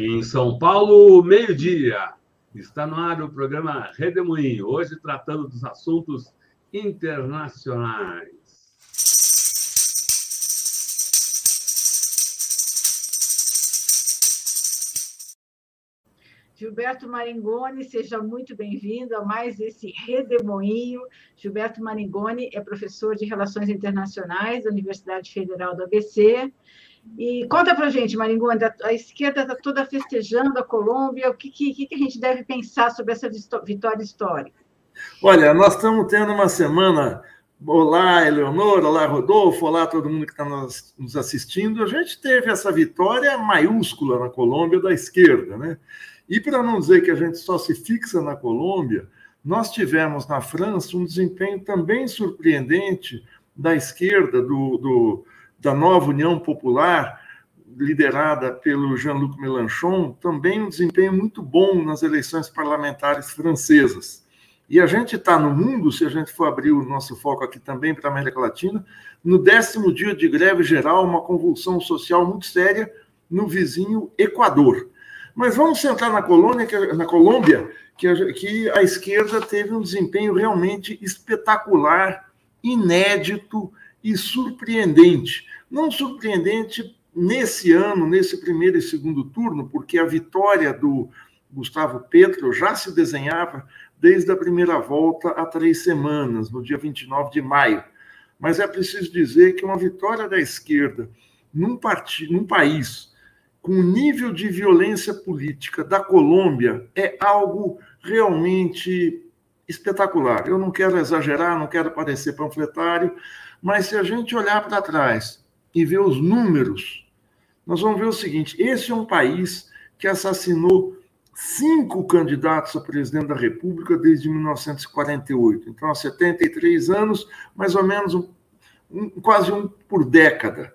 Em São Paulo, meio-dia. Está no ar o programa Redemoinho, hoje tratando dos assuntos internacionais. Gilberto Maringoni, seja muito bem-vindo a mais esse Redemoinho. Gilberto Maringoni é professor de Relações Internacionais da Universidade Federal do ABC e conta para gente, Maringoni, a esquerda está toda festejando a Colômbia, o que, que, que a gente deve pensar sobre essa vitória histórica? Olha, nós estamos tendo uma semana. Olá, Eleonora, olá, Rodolfo, olá todo mundo que está nos, nos assistindo. A gente teve essa vitória maiúscula na Colômbia da esquerda, né? E para não dizer que a gente só se fixa na Colômbia, nós tivemos na França um desempenho também surpreendente da esquerda, do, do da nova União Popular, liderada pelo Jean-Luc Mélenchon, também um desempenho muito bom nas eleições parlamentares francesas. E a gente está no mundo, se a gente for abrir o nosso foco aqui também para a América Latina, no décimo dia de greve geral, uma convulsão social muito séria no vizinho Equador. Mas vamos centrar na, colônia, na Colômbia, que a, que a esquerda teve um desempenho realmente espetacular, inédito e surpreendente. Não surpreendente nesse ano, nesse primeiro e segundo turno, porque a vitória do Gustavo Petro já se desenhava desde a primeira volta há três semanas, no dia 29 de maio. Mas é preciso dizer que uma vitória da esquerda num, partido, num país com o nível de violência política da Colômbia é algo realmente espetacular. Eu não quero exagerar, não quero parecer panfletário, mas se a gente olhar para trás e ver os números, nós vamos ver o seguinte: esse é um país que assassinou cinco candidatos a presidente da República desde 1948. Então, há 73 anos, mais ou menos um, um, quase um por década.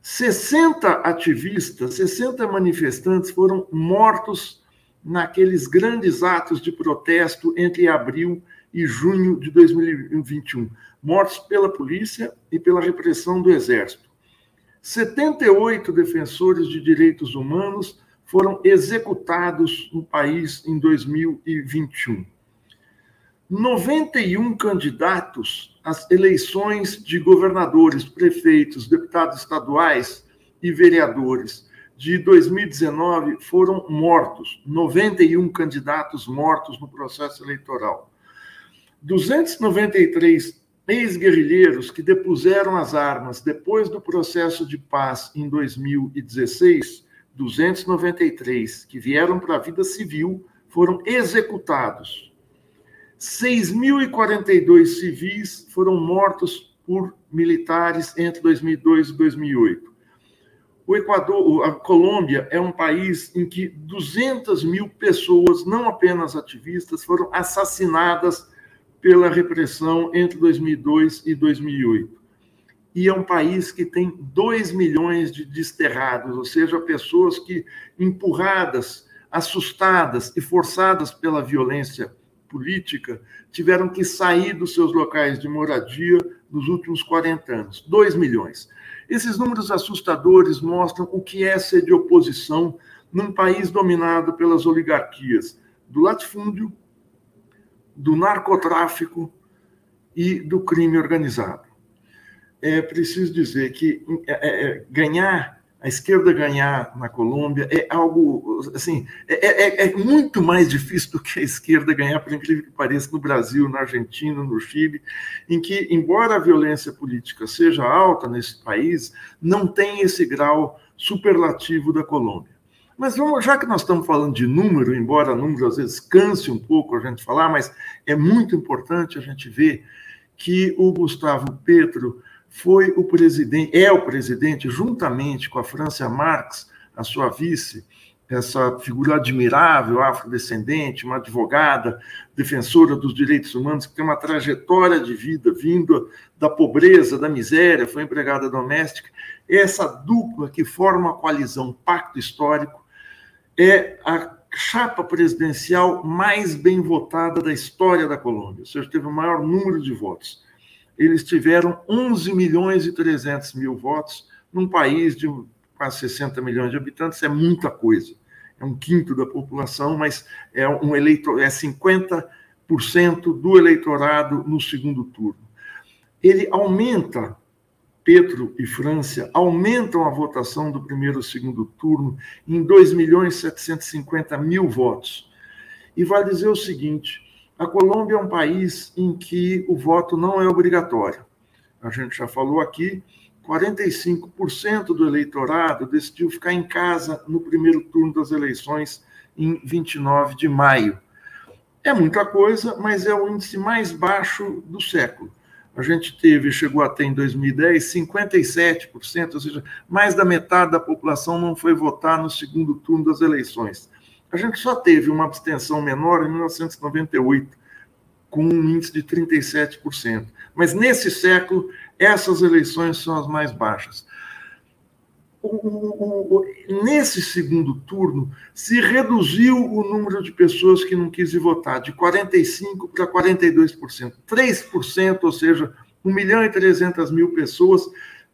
60 ativistas, 60 manifestantes foram mortos naqueles grandes atos de protesto entre abril e junho de 2021 mortos pela polícia e pela repressão do Exército. 78 defensores de direitos humanos foram executados no país em 2021. 91 candidatos às eleições de governadores, prefeitos, deputados estaduais e vereadores de 2019 foram mortos. 91 candidatos mortos no processo eleitoral. 293 ex-guerrilheiros que depuseram as armas depois do processo de paz em 2016, 293 que vieram para a vida civil foram executados. 6.042 civis foram mortos por militares entre 2002 e 2008. O Equador, a Colômbia é um país em que 200 mil pessoas, não apenas ativistas, foram assassinadas pela repressão entre 2002 e 2008. E é um país que tem 2 milhões de desterrados, ou seja, pessoas que, empurradas, assustadas e forçadas pela violência política, tiveram que sair dos seus locais de moradia nos últimos 40 anos. 2 milhões. Esses números assustadores mostram o que é ser de oposição num país dominado pelas oligarquias do latifúndio, do narcotráfico e do crime organizado. É preciso dizer que é, é, é, ganhar, a esquerda ganhar na Colômbia é algo, assim, é, é, é, muito mais difícil do que a esquerda ganhar, por incrível que pareça, no Brasil, na Argentina, no Chile, em que, embora a violência política seja alta nesse país, não tem esse grau superlativo da Colômbia. Mas vamos, já que nós estamos falando de número, embora número às vezes canse um pouco a gente falar, mas é muito importante a gente ver que o Gustavo Petro foi o presidente, é o presidente, juntamente com a Francia Marx, a sua vice, essa figura admirável, afrodescendente, uma advogada, defensora dos direitos humanos, que tem uma trajetória de vida vindo da pobreza, da miséria, foi empregada doméstica. Essa dupla que forma a coalizão Pacto Histórico é a chapa presidencial mais bem votada da história da Colômbia, ou seja, teve o maior número de votos. Eles tiveram 11 milhões e 300 mil votos num país de quase 60 milhões de habitantes, é muita coisa. é um quinto da população, mas é um eleitor, é 50% do eleitorado no segundo turno. Ele aumenta, Petro e França aumentam a votação do primeiro e segundo turno em 2 milhões e 750 mil votos. E vai dizer o seguinte: a Colômbia é um país em que o voto não é obrigatório. A gente já falou aqui 45% do eleitorado decidiu ficar em casa no primeiro turno das eleições em 29 de maio. É muita coisa, mas é o índice mais baixo do século. A gente teve, chegou até em 2010, 57%, ou seja, mais da metade da população não foi votar no segundo turno das eleições. A gente só teve uma abstenção menor em 1998, com um índice de 37%. Mas nesse século, essas eleições são as mais baixas. Nesse segundo turno, se reduziu o número de pessoas que não quis votar, de 45% para 42%. 3%, ou seja, 1 milhão e 300 mil pessoas,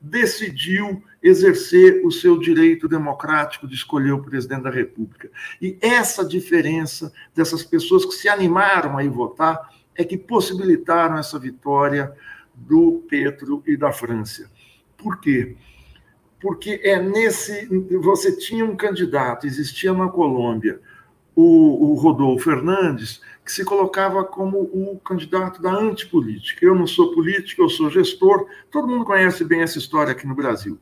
decidiu exercer o seu direito democrático de escolher o presidente da República. E essa diferença dessas pessoas que se animaram a ir votar é que possibilitaram essa vitória do Petro e da França. Por quê? Porque é nesse. Você tinha um candidato, existia na Colômbia, o, o Rodolfo Fernandes, que se colocava como o candidato da antipolítica. Eu não sou político, eu sou gestor. Todo mundo conhece bem essa história aqui no Brasil.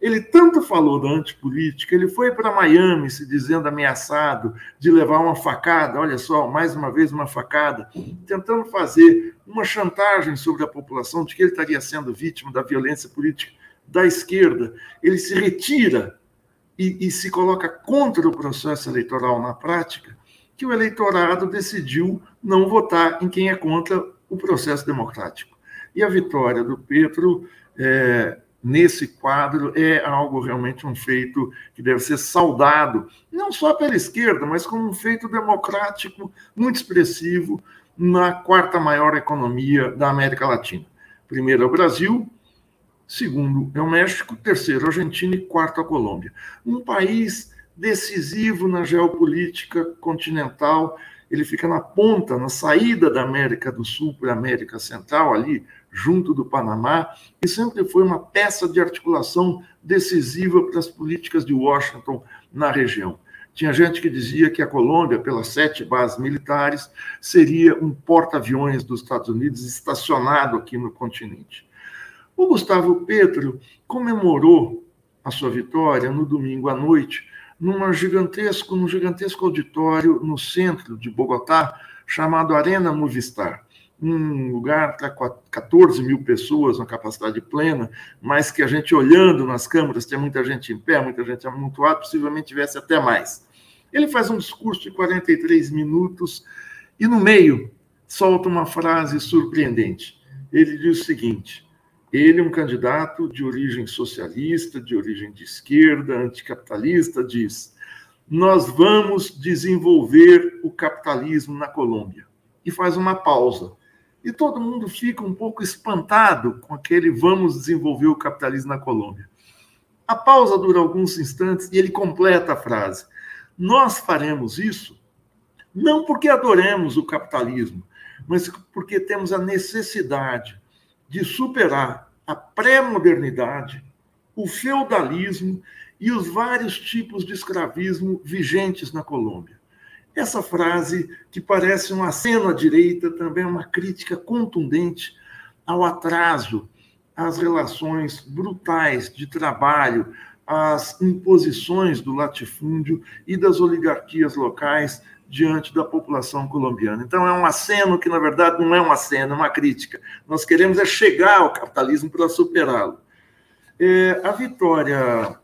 Ele tanto falou da antipolítica, ele foi para Miami se dizendo ameaçado de levar uma facada, olha só, mais uma vez uma facada, tentando fazer uma chantagem sobre a população de que ele estaria sendo vítima da violência política da esquerda. Ele se retira e, e se coloca contra o processo eleitoral na prática, que o eleitorado decidiu não votar em quem é contra o processo democrático. E a vitória do Petro é, nesse quadro é algo realmente um feito que deve ser saudado, não só pela esquerda, mas como um feito democrático muito expressivo na quarta maior economia da América Latina. Primeiro é o Brasil, segundo é o México, terceiro a Argentina e quarto a Colômbia. Um país decisivo na geopolítica continental, ele fica na ponta, na saída da América do Sul para a América Central, ali junto do Panamá, e sempre foi uma peça de articulação decisiva para as políticas de Washington na região. Tinha gente que dizia que a Colômbia, pelas sete bases militares, seria um porta-aviões dos Estados Unidos estacionado aqui no continente. O Gustavo Petro comemorou a sua vitória no domingo à noite, numa gigantesco, num gigantesco auditório no centro de Bogotá, chamado Arena Movistar um lugar para 14 mil pessoas, uma capacidade plena, mas que a gente olhando nas câmeras, tinha muita gente em pé, muita gente amontoada, possivelmente tivesse até mais. Ele faz um discurso de 43 minutos e no meio solta uma frase surpreendente. Ele diz o seguinte: ele é um candidato de origem socialista, de origem de esquerda, anticapitalista, diz: nós vamos desenvolver o capitalismo na Colômbia. E faz uma pausa e todo mundo fica um pouco espantado com aquele vamos desenvolver o capitalismo na Colômbia. A pausa dura alguns instantes e ele completa a frase. Nós faremos isso não porque adoremos o capitalismo, mas porque temos a necessidade de superar a pré-modernidade, o feudalismo e os vários tipos de escravismo vigentes na Colômbia. Essa frase, que parece um aceno à direita, também é uma crítica contundente ao atraso, às relações brutais de trabalho, às imposições do latifúndio e das oligarquias locais diante da população colombiana. Então, é um aceno que, na verdade, não é um aceno, é uma crítica. Nós queremos é chegar ao capitalismo para superá-lo. É, a vitória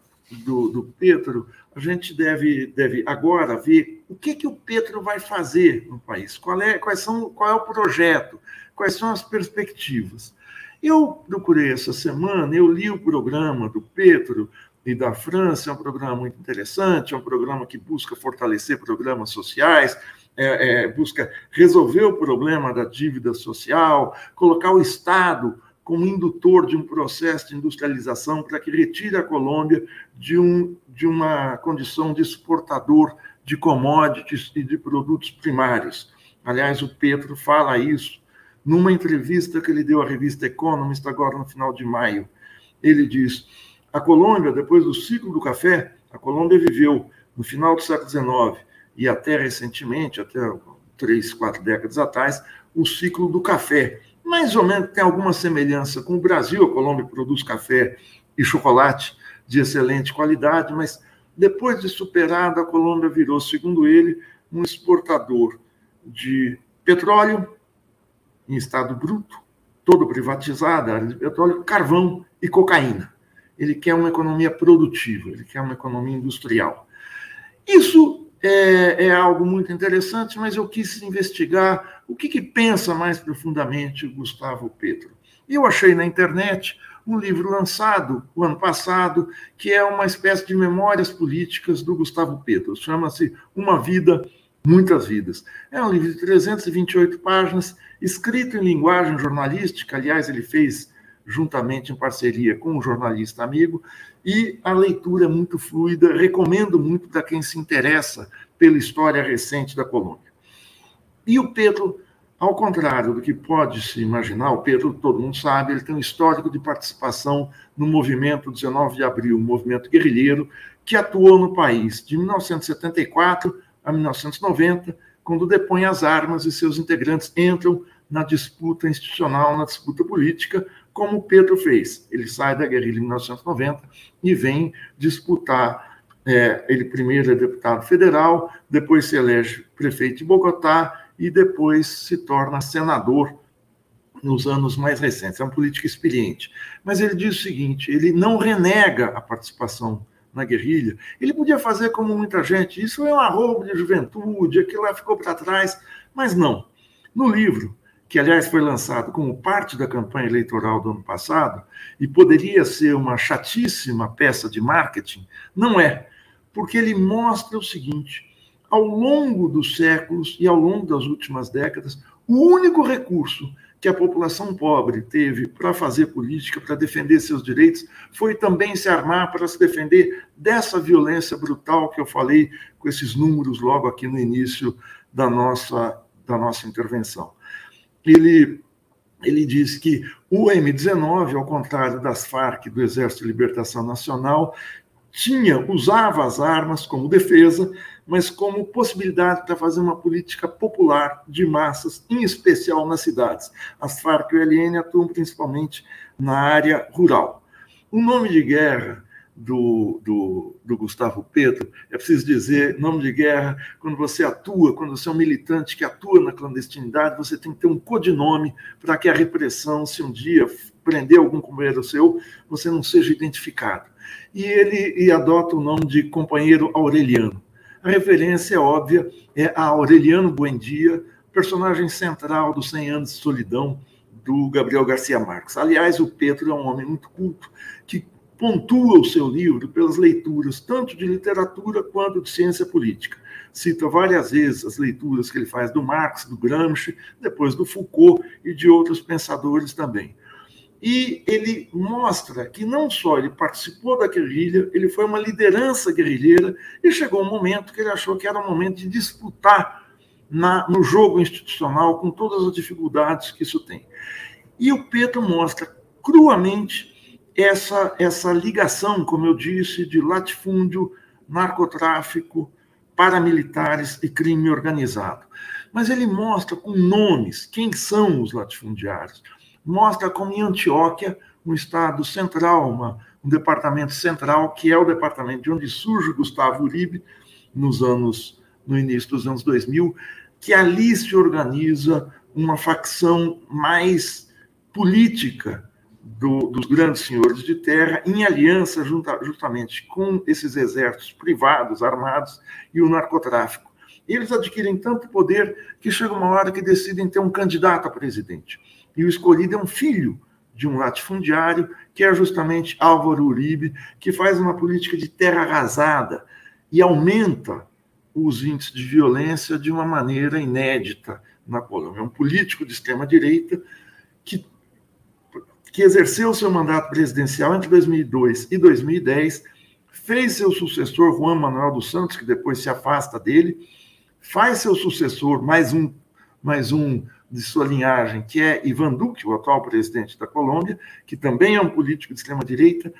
do, do Petro a gente deve, deve agora ver o que, que o Petro vai fazer no país, qual é, quais são, qual é o projeto, quais são as perspectivas. Eu procurei essa semana, eu li o programa do Petro e da França, é um programa muito interessante, é um programa que busca fortalecer programas sociais, é, é, busca resolver o problema da dívida social, colocar o Estado como indutor de um processo de industrialização para que retire a Colômbia de, um, de uma condição de exportador de commodities e de produtos primários. Aliás, o Pedro fala isso numa entrevista que ele deu à revista Economist agora no final de maio. Ele diz: a Colômbia, depois do ciclo do café, a Colômbia viveu no final do século XIX e até recentemente, até três, quatro décadas atrás, o ciclo do café. Mais ou menos tem alguma semelhança com o Brasil. A Colômbia produz café e chocolate de excelente qualidade, mas depois de superada, a Colômbia virou, segundo ele, um exportador de petróleo em estado bruto, todo privatizado, área de petróleo, carvão e cocaína. Ele quer uma economia produtiva, ele quer uma economia industrial. Isso é, é, algo muito interessante, mas eu quis investigar o que, que pensa mais profundamente Gustavo Petro. Eu achei na internet um livro lançado o ano passado, que é uma espécie de memórias políticas do Gustavo Petro. Chama-se Uma Vida, Muitas Vidas. É um livro de 328 páginas, escrito em linguagem jornalística. Aliás, ele fez juntamente em parceria com um jornalista amigo, e a leitura é muito fluida, recomendo muito para quem se interessa pela história recente da Colômbia. E o Pedro, ao contrário do que pode se imaginar, o Pedro, todo mundo sabe, ele tem um histórico de participação no movimento 19 de abril, um movimento guerrilheiro que atuou no país de 1974 a 1990, quando depõe as armas e seus integrantes entram na disputa institucional, na disputa política, como Pedro fez. Ele sai da guerrilha em 1990 e vem disputar. É, ele primeiro é deputado federal, depois se elege prefeito de Bogotá e depois se torna senador nos anos mais recentes. É um político experiente. Mas ele diz o seguinte: ele não renega a participação na guerrilha. Ele podia fazer como muita gente, isso é um arrobo de juventude, aquilo lá ficou para trás, mas não. No livro, que aliás foi lançado como parte da campanha eleitoral do ano passado e poderia ser uma chatíssima peça de marketing, não é, porque ele mostra o seguinte: ao longo dos séculos e ao longo das últimas décadas, o único recurso que a população pobre teve para fazer política, para defender seus direitos, foi também se armar para se defender dessa violência brutal que eu falei com esses números logo aqui no início da nossa, da nossa intervenção ele, ele diz que o M19, ao contrário das Farc, do Exército de Libertação Nacional, tinha, usava as armas como defesa, mas como possibilidade para fazer uma política popular de massas, em especial nas cidades. As Farc e o LN atuam principalmente na área rural. O nome de guerra do, do, do, Gustavo Petro, é preciso dizer, nome de guerra, quando você atua, quando você é um militante que atua na clandestinidade, você tem que ter um codinome para que a repressão, se um dia prender algum companheiro seu, você não seja identificado. E ele e adota o nome de companheiro Aureliano. A referência é óbvia, é a Aureliano Buendia, personagem central dos 100 anos de solidão do Gabriel Garcia Marques. Aliás, o Petro é um homem muito culto, que pontua o seu livro pelas leituras tanto de literatura quanto de ciência política. Cita várias vezes as leituras que ele faz do Marx, do Gramsci, depois do Foucault e de outros pensadores também. E ele mostra que não só ele participou da guerrilha, ele foi uma liderança guerrilheira e chegou um momento que ele achou que era o momento de disputar na, no jogo institucional com todas as dificuldades que isso tem. E o Pedro mostra cruamente essa, essa ligação, como eu disse, de latifúndio, narcotráfico, paramilitares e crime organizado. Mas ele mostra com nomes quem são os latifundiários. Mostra como em Antioquia, um estado central, uma, um departamento central, que é o departamento de onde surge Gustavo Uribe, nos anos, no início dos anos 2000, que ali se organiza uma facção mais política do, dos grandes senhores de terra, em aliança junta, justamente com esses exércitos privados, armados, e o narcotráfico. Eles adquirem tanto poder que chega uma hora que decidem ter um candidato a presidente. E o escolhido é um filho de um latifundiário, que é justamente Álvaro Uribe, que faz uma política de terra arrasada e aumenta os índices de violência de uma maneira inédita na Colômbia. É um político de extrema-direita que que exerceu seu mandato presidencial entre 2002 e 2010, fez seu sucessor Juan Manuel dos Santos, que depois se afasta dele, faz seu sucessor mais um mais um de sua linhagem, que é Ivan Duque, o atual presidente da Colômbia, que também é um político de extrema-direita,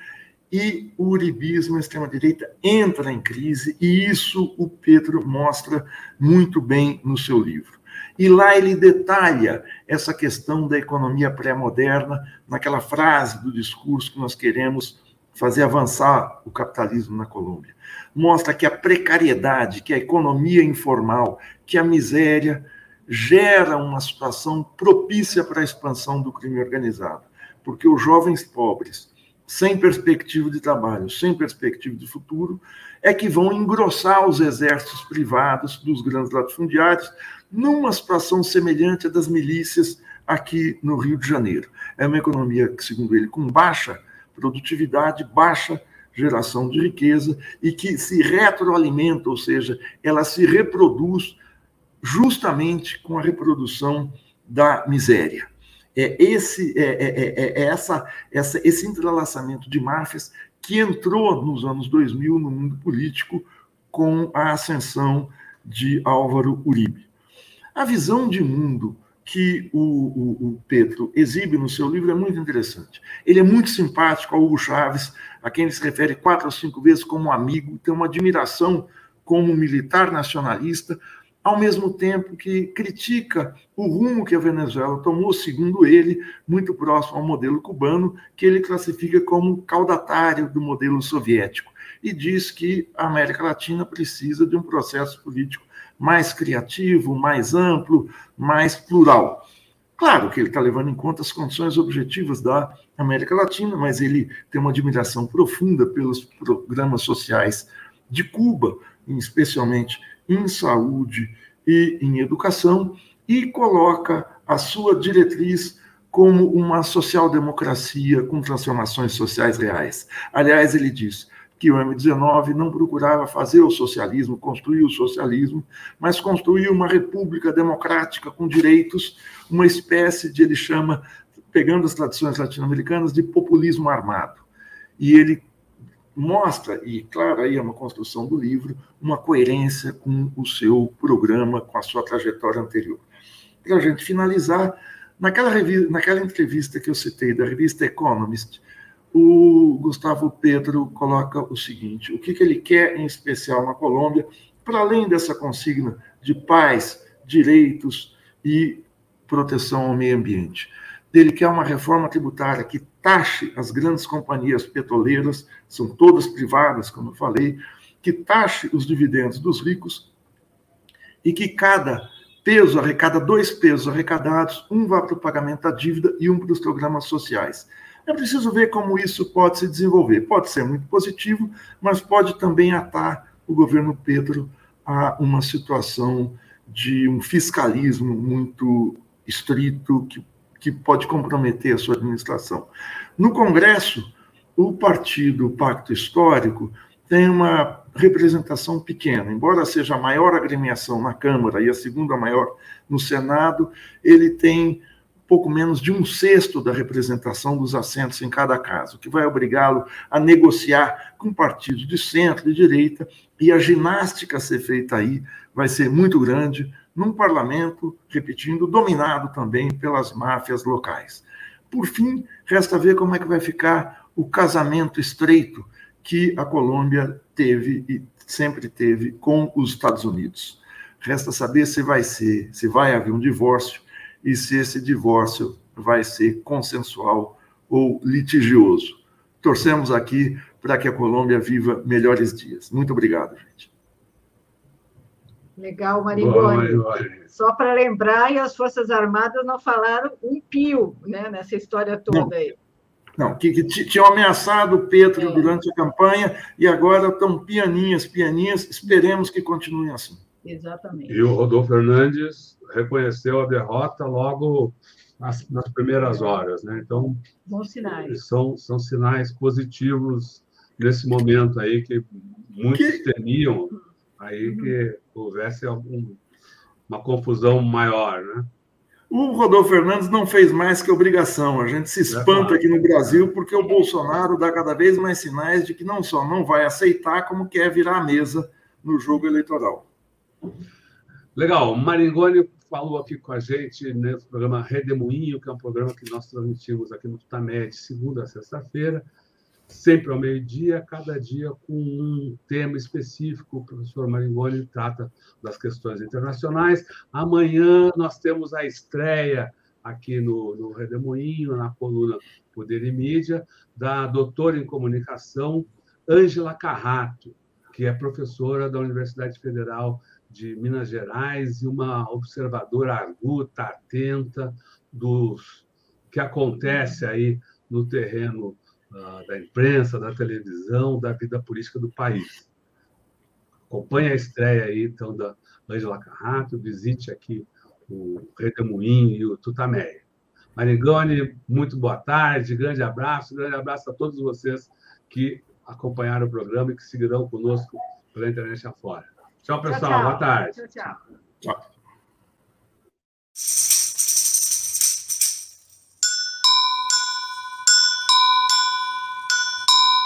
e o uribismo, a extrema-direita, entra em crise, e isso o Pedro mostra muito bem no seu livro. E lá ele detalha essa questão da economia pré-moderna, naquela frase do discurso que nós queremos fazer avançar o capitalismo na Colômbia. Mostra que a precariedade, que a economia informal, que a miséria, gera uma situação propícia para a expansão do crime organizado, porque os jovens pobres, sem perspectiva de trabalho, sem perspectiva de futuro, é que vão engrossar os exércitos privados dos grandes latifundiários numa situação semelhante à das milícias aqui no Rio de Janeiro. É uma economia, segundo ele, com baixa produtividade, baixa geração de riqueza e que se retroalimenta, ou seja, ela se reproduz justamente com a reprodução da miséria. É esse, é, é, é, essa, essa, esse entrelaçamento de máfias que entrou nos anos 2000 no mundo político com a ascensão de Álvaro Uribe. A visão de mundo que o, o, o, Pedro exibe no seu livro é muito interessante. Ele é muito simpático ao Hugo Chaves, a quem ele se refere quatro ou cinco vezes como amigo, tem uma admiração como militar nacionalista, ao mesmo tempo que critica o rumo que a Venezuela tomou, segundo ele, muito próximo ao modelo cubano, que ele classifica como caudatário do modelo soviético, e diz que a América Latina precisa de um processo político mais criativo, mais amplo, mais plural. Claro que ele está levando em conta as condições objetivas da América Latina, mas ele tem uma admiração profunda pelos programas sociais de Cuba, especialmente em saúde e em educação, e coloca a sua diretriz como uma social-democracia com transformações sociais reais. Aliás, ele diz que o M19 não procurava fazer o socialismo, construir o socialismo, mas construir uma república democrática com direitos, uma espécie de, ele chama, pegando as tradições latino-americanas, de populismo armado. E ele mostra, e claro, aí é uma construção do livro, uma coerência com o seu programa, com a sua trajetória anterior. Para a gente finalizar, naquela, revista, naquela entrevista que eu citei da revista Economist, o Gustavo Pedro coloca o seguinte: o que, que ele quer em especial na Colômbia, para além dessa consigna de paz, direitos e proteção ao meio ambiente. Ele quer uma reforma tributária que taxe as grandes companhias petroleiras, são todas privadas, como eu falei, que taxe os dividendos dos ricos e que cada peso arrecada dois pesos arrecadados, um vá para o pagamento da dívida e um para os programas sociais. É preciso ver como isso pode se desenvolver. Pode ser muito positivo, mas pode também atar o governo Pedro a uma situação de um fiscalismo muito estrito que que pode comprometer a sua administração. No Congresso, o partido Pacto Histórico tem uma representação pequena, embora seja a maior agremiação na Câmara e a segunda maior no Senado, ele tem pouco menos de um sexto da representação dos assentos em cada caso, o que vai obrigá-lo a negociar com partidos de centro e direita, e a ginástica a ser feita aí vai ser muito grande, num parlamento, repetindo, dominado também pelas máfias locais. Por fim, resta ver como é que vai ficar o casamento estreito que a Colômbia teve e sempre teve com os Estados Unidos. Resta saber se vai ser, se vai haver um divórcio e se esse divórcio vai ser consensual ou litigioso. Torcemos aqui para que a Colômbia viva melhores dias. Muito obrigado, gente. Legal, Marigoni. Só para lembrar, e as Forças Armadas não falaram um pio né, nessa história toda não. aí. Não, que, que tinham ameaçado o Petro é. durante a campanha e agora estão pianinhas, pianinhas. Esperemos que continuem assim. Exatamente. E o Rodolfo Fernandes reconheceu a derrota logo nas, nas primeiras horas, né? Então, bons sinais. São, são sinais positivos nesse momento aí que muitos que... temiam aí uhum. que houvesse algum, uma confusão maior, né? O Rodolfo Fernandes não fez mais que obrigação. A gente se espanta aqui no Brasil porque o Bolsonaro dá cada vez mais sinais de que não só não vai aceitar, como quer virar a mesa no jogo eleitoral. Legal. Maringoni falou aqui com a gente nesse programa Redemoinho, que é um programa que nós transmitimos aqui no Tutamed, segunda a sexta-feira sempre ao meio-dia, cada dia com um tema específico. O professor Maringoni trata das questões internacionais. Amanhã nós temos a estreia aqui no, no Redemoinho, na coluna Poder e Mídia, da doutora em comunicação Ângela Carrato, que é professora da Universidade Federal de Minas Gerais e uma observadora arguta, atenta dos que acontece aí no terreno da imprensa, da televisão, da vida política do país. Acompanhe a estreia aí, então, da Ângela Carrato, visite aqui o Redemoinho e o Tutameia. Marigone, muito boa tarde, grande abraço, grande abraço a todos vocês que acompanharam o programa e que seguirão conosco pela internet afora. Tchau, pessoal, tchau, tchau. boa tarde. Tchau, tchau. tchau.